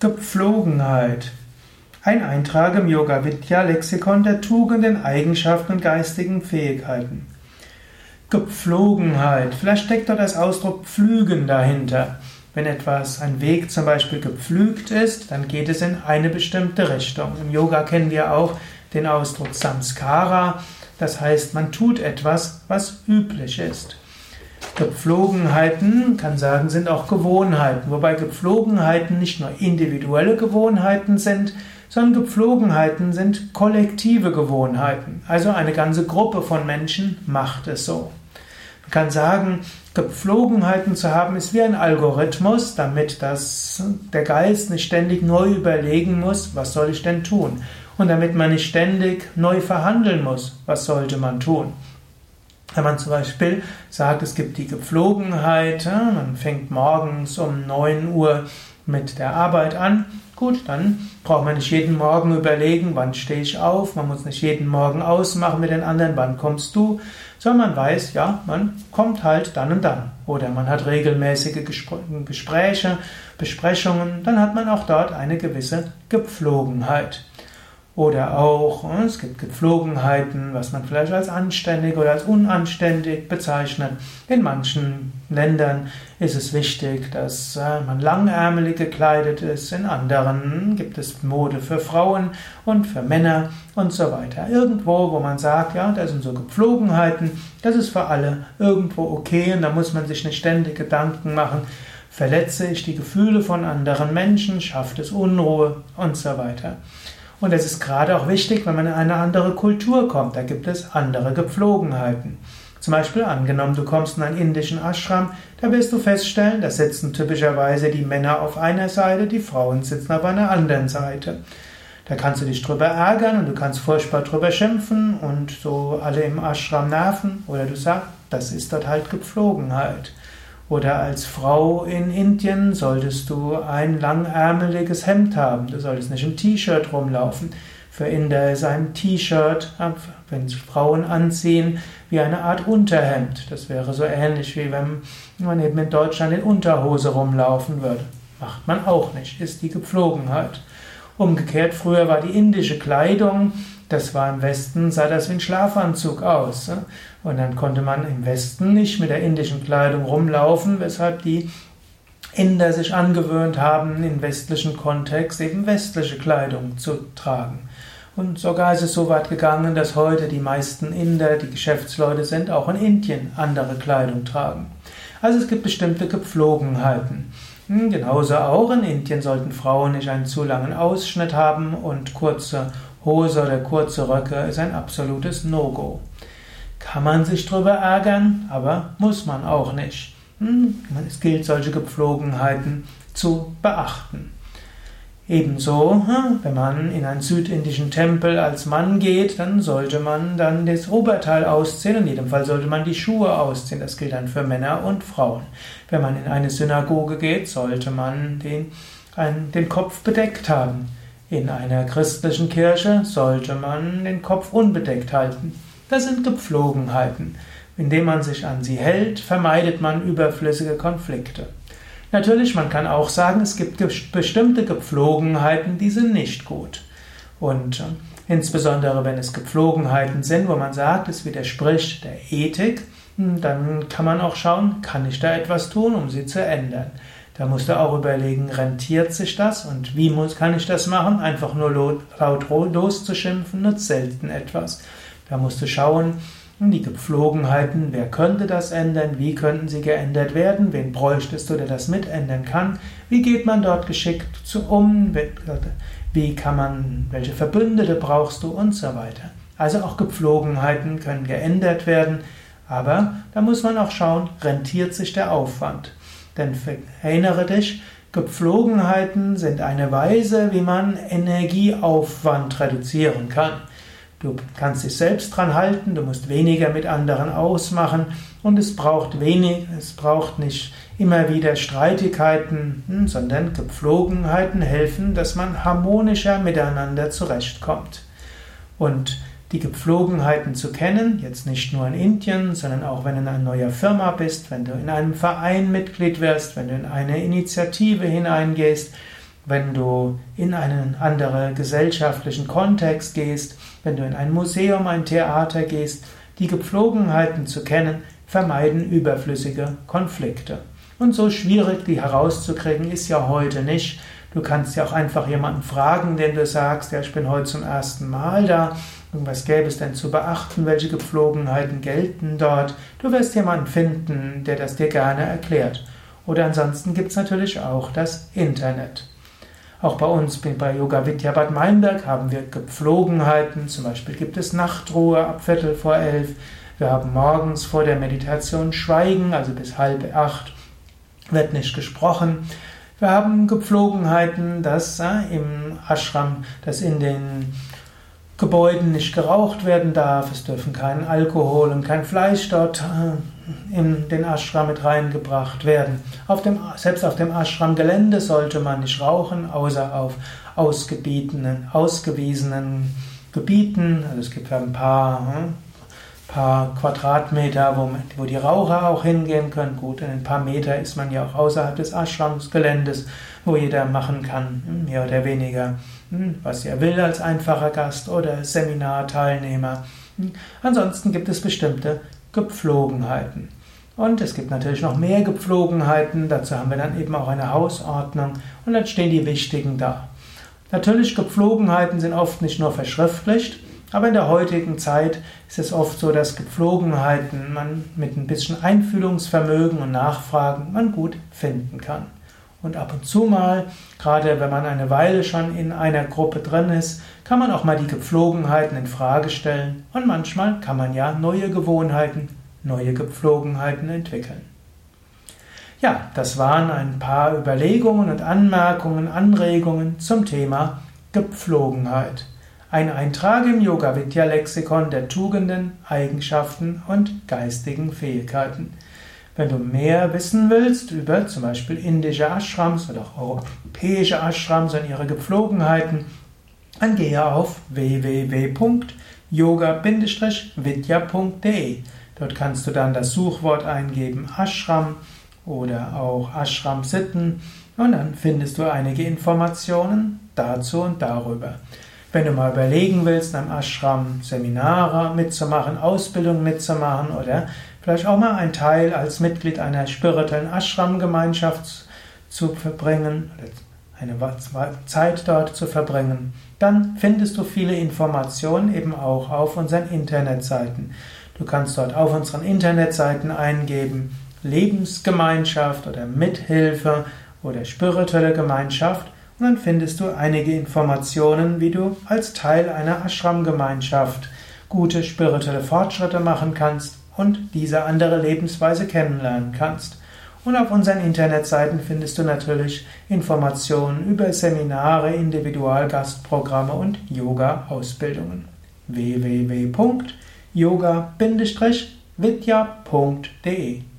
Gepflogenheit. Ein Eintrag im Yoga Vidya Lexikon der Tugenden, Eigenschaften und geistigen Fähigkeiten. Gepflogenheit. Vielleicht steckt dort das Ausdruck Pflügen dahinter. Wenn etwas, ein Weg zum Beispiel gepflügt ist, dann geht es in eine bestimmte Richtung. Im Yoga kennen wir auch den Ausdruck Samskara. Das heißt, man tut etwas, was üblich ist. Gepflogenheiten, kann sagen, sind auch Gewohnheiten, wobei Gepflogenheiten nicht nur individuelle Gewohnheiten sind, sondern Gepflogenheiten sind kollektive Gewohnheiten. Also eine ganze Gruppe von Menschen macht es so. Man kann sagen, Gepflogenheiten zu haben ist wie ein Algorithmus, damit das, der Geist nicht ständig neu überlegen muss, was soll ich denn tun? Und damit man nicht ständig neu verhandeln muss, was sollte man tun? Wenn man zum Beispiel sagt, es gibt die Gepflogenheit, man fängt morgens um 9 Uhr mit der Arbeit an, gut, dann braucht man nicht jeden Morgen überlegen, wann stehe ich auf, man muss nicht jeden Morgen ausmachen mit den anderen, wann kommst du, sondern man weiß, ja, man kommt halt dann und dann. Oder man hat regelmäßige Gespräche, Besprechungen, dann hat man auch dort eine gewisse Gepflogenheit. Oder auch, äh, es gibt Gepflogenheiten, was man vielleicht als anständig oder als unanständig bezeichnet. In manchen Ländern ist es wichtig, dass äh, man langärmelig gekleidet ist. In anderen gibt es Mode für Frauen und für Männer und so weiter. Irgendwo, wo man sagt, ja, das sind so Gepflogenheiten, das ist für alle irgendwo okay und da muss man sich nicht ständig Gedanken machen, verletze ich die Gefühle von anderen Menschen, schafft es Unruhe und so weiter. Und es ist gerade auch wichtig, wenn man in eine andere Kultur kommt. Da gibt es andere Gepflogenheiten. Zum Beispiel angenommen, du kommst in einen indischen Ashram, da wirst du feststellen, da sitzen typischerweise die Männer auf einer Seite, die Frauen sitzen auf einer anderen Seite. Da kannst du dich drüber ärgern und du kannst furchtbar drüber schimpfen und so alle im Ashram nerven oder du sagst, das ist dort halt Gepflogenheit. Oder als Frau in Indien solltest du ein langärmeliges Hemd haben. Du solltest nicht im T-Shirt rumlaufen. Für Inder ist ein T-Shirt, wenn Frauen anziehen, wie eine Art Unterhemd. Das wäre so ähnlich wie wenn man eben in Deutschland in Unterhose rumlaufen würde. Macht man auch nicht, ist die Gepflogenheit. Umgekehrt, früher war die indische Kleidung das war im Westen, sah das wie ein Schlafanzug aus. Und dann konnte man im Westen nicht mit der indischen Kleidung rumlaufen, weshalb die Inder sich angewöhnt haben, in westlichen Kontext eben westliche Kleidung zu tragen. Und sogar ist es so weit gegangen, dass heute die meisten Inder, die Geschäftsleute sind, auch in Indien andere Kleidung tragen. Also es gibt bestimmte Gepflogenheiten. Hm, genauso auch in Indien sollten Frauen nicht einen zu langen Ausschnitt haben und kurze Hose oder kurze Röcke ist ein absolutes No-Go. Kann man sich drüber ärgern, aber muss man auch nicht. Hm, es gilt, solche Gepflogenheiten zu beachten. Ebenso, hm, wenn man in einen südindischen Tempel als Mann geht, dann sollte man dann das Oberteil ausziehen. In jedem Fall sollte man die Schuhe ausziehen. Das gilt dann für Männer und Frauen. Wenn man in eine Synagoge geht, sollte man den, den Kopf bedeckt haben. In einer christlichen Kirche sollte man den Kopf unbedeckt halten. Das sind Gepflogenheiten. Indem man sich an sie hält, vermeidet man überflüssige Konflikte. Natürlich, man kann auch sagen, es gibt bestimmte Gepflogenheiten, die sind nicht gut. Und äh, insbesondere wenn es Gepflogenheiten sind, wo man sagt, es widerspricht der Ethik, hm, dann kann man auch schauen, kann ich da etwas tun, um sie zu ändern. Da musst du auch überlegen, rentiert sich das und wie muss, kann ich das machen? Einfach nur laut loszuschimpfen nutzt selten etwas. Da musst du schauen, die Gepflogenheiten, wer könnte das ändern, wie könnten sie geändert werden, wen bräuchtest du, der das mitändern kann, wie geht man dort geschickt um, wie kann man, welche Verbündete brauchst du und so weiter. Also auch Gepflogenheiten können geändert werden, aber da muss man auch schauen, rentiert sich der Aufwand. Denn erinnere dich, Gepflogenheiten sind eine Weise, wie man Energieaufwand reduzieren kann. Du kannst dich selbst dran halten, du musst weniger mit anderen ausmachen und es braucht wenig, es braucht nicht immer wieder Streitigkeiten, hm, sondern Gepflogenheiten helfen, dass man harmonischer miteinander zurechtkommt. Und die Gepflogenheiten zu kennen, jetzt nicht nur in Indien, sondern auch wenn du in einer neuen Firma bist, wenn du in einem Verein Mitglied wirst, wenn du in eine Initiative hineingehst, wenn du in einen anderen gesellschaftlichen Kontext gehst, wenn du in ein Museum, ein Theater gehst, die Gepflogenheiten zu kennen, vermeiden überflüssige Konflikte. Und so schwierig die herauszukriegen ist ja heute nicht. Du kannst ja auch einfach jemanden fragen, den du sagst, ja, ich bin heute zum ersten Mal da. Was gäbe es denn zu beachten? Welche Gepflogenheiten gelten dort? Du wirst jemanden finden, der das dir gerne erklärt. Oder ansonsten gibt es natürlich auch das Internet. Auch bei uns bei Yoga Vidya Bad Meinberg haben wir Gepflogenheiten. Zum Beispiel gibt es Nachtruhe ab Viertel vor elf. Wir haben morgens vor der Meditation Schweigen, also bis halb acht wird nicht gesprochen. Wir haben Gepflogenheiten, dass äh, im Ashram, dass in den Gebäuden nicht geraucht werden darf. Es dürfen kein Alkohol und kein Fleisch dort äh, in den Ashram mit reingebracht werden. Auf dem, selbst auf dem Ashram-Gelände sollte man nicht rauchen, außer auf ausgebietenen, ausgewiesenen Gebieten. Also es gibt ein paar hm, paar Quadratmeter, wo, wo die Raucher auch hingehen können. Gut, in ein paar Meter ist man ja auch außerhalb des Ashramsgeländes, wo jeder machen kann, mehr oder weniger, hm, was er will als einfacher Gast oder Seminarteilnehmer. Hm. Ansonsten gibt es bestimmte Gepflogenheiten. Und es gibt natürlich noch mehr Gepflogenheiten, dazu haben wir dann eben auch eine Hausordnung und dann stehen die wichtigen da. Natürlich, Gepflogenheiten sind oft nicht nur verschriftlicht, aber in der heutigen Zeit ist es oft so, dass Gepflogenheiten man mit ein bisschen Einfühlungsvermögen und Nachfragen man gut finden kann. Und ab und zu mal, gerade wenn man eine Weile schon in einer Gruppe drin ist, kann man auch mal die Gepflogenheiten in Frage stellen und manchmal kann man ja neue Gewohnheiten, neue Gepflogenheiten entwickeln. Ja, das waren ein paar Überlegungen und Anmerkungen, Anregungen zum Thema Gepflogenheit. Ein Eintrag im Yoga Vidya Lexikon der Tugenden, Eigenschaften und geistigen Fähigkeiten. Wenn du mehr wissen willst über zum Beispiel indische Ashrams oder auch europäische Ashrams und ihre Gepflogenheiten, dann gehe auf www.yoga-vidya.de. Dort kannst du dann das Suchwort eingeben Ashram oder auch Ashram Sitten und dann findest du einige Informationen dazu und darüber. Wenn du mal überlegen willst, am Ashram Seminare mitzumachen, Ausbildung mitzumachen oder vielleicht auch mal ein Teil als Mitglied einer spirituellen Ashram-Gemeinschaft zu verbringen, eine Zeit dort zu verbringen, dann findest du viele Informationen eben auch auf unseren Internetseiten. Du kannst dort auf unseren Internetseiten eingeben Lebensgemeinschaft oder Mithilfe oder spirituelle Gemeinschaft dann findest du einige Informationen, wie du als Teil einer Ashram-Gemeinschaft gute spirituelle Fortschritte machen kannst und diese andere Lebensweise kennenlernen kannst. Und auf unseren Internetseiten findest du natürlich Informationen über Seminare, Individualgastprogramme und Yoga-Ausbildungen. www.yoga-vidya.de